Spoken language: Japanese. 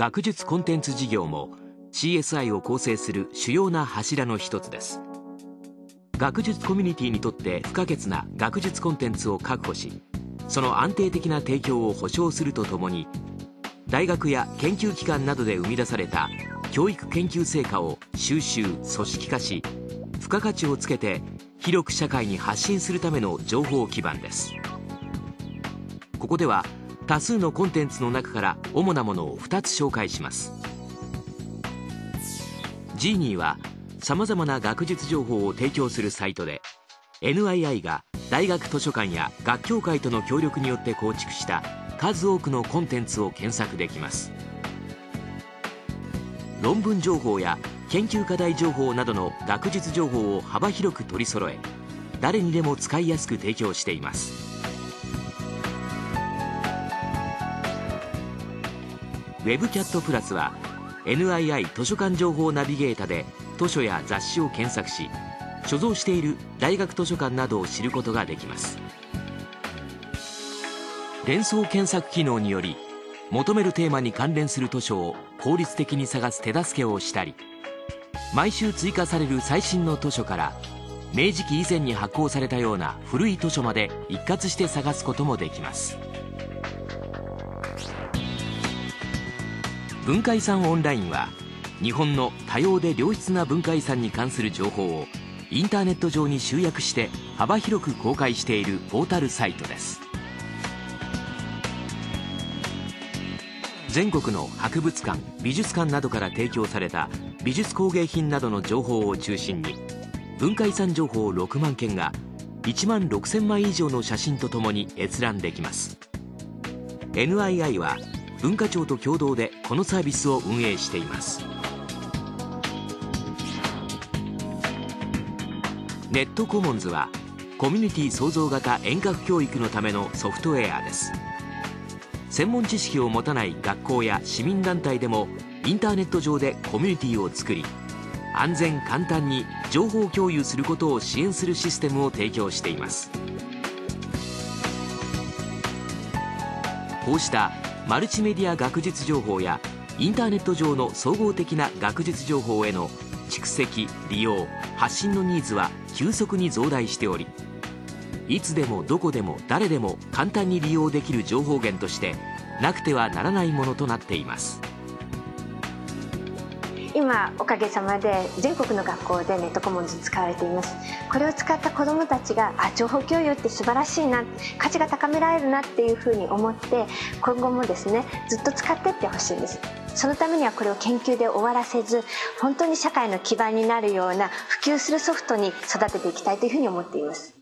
学術コンテンツ事業も CSI を構成する主要な柱の一つです。学術コミュニティにとって不可欠な学術コンテンツを確保しその安定的な提供を保障するとともに大学や研究機関などで生み出された教育研究成果を収集組織化し付加価値をつけて広く社会に発信するための情報基盤です。ここでは多数のコンテンツの中から主なものを2つ紹介します。ジーニーはさまざまな学術情報を提供するサイトで NII が大学図書館や学協会との協力によって構築した数多くのコンテンツを検索できます。論文情報や研究課題情報などの学術情報を幅広く取り揃え誰にでも使いやすく提供しています。ウェブキャットプラスは NII 図書館情報ナビゲータで図書や雑誌を検索し所蔵している大学図書館などを知ることができます。連想検索機能により求めるテーマに関連する図書を効率的に探す手助けをしたり毎週追加される最新の図書から明治期以前に発行されたような古い図書まで一括して探すこともできます。文化遺産オンラインは日本の多様で良質な文化遺産に関する情報をインターネット上に集約して幅広く公開しているポータルサイトです。全国の博物館美術館などから提供された美術工芸品などの情報を中心に文化遺産情報6万件が1万6000枚以上の写真とともに閲覧できます。NII は文化庁と共同でこのサービスを運営しています。ネットコモンズはコミュニティ創造型遠隔教育のためのソフトウェアです。専門知識を持たない学校や市民団体でもインターネット上でコミュニティを作り安全簡単に情報共有することを支援するシステムを提供しています。こうしたマルチメディア学術情報やインターネット上の総合的な学術情報への蓄積利用発信のニーズは急速に増大しておりいつでもどこでも誰でも簡単に利用できる情報源としてなくてはならないものとなっています。今おかげさまで全国の学校でネットコモンズ使われています。これを使った子どもたちがあ情報共有って素晴らしいな価値が高められるなっていうふうに思って今後もですねずっと使ってってほしいんです。そのためにはこれを研究で終わらせず本当に社会の基盤になるような普及するソフトに育てていきたいというふうに思っています。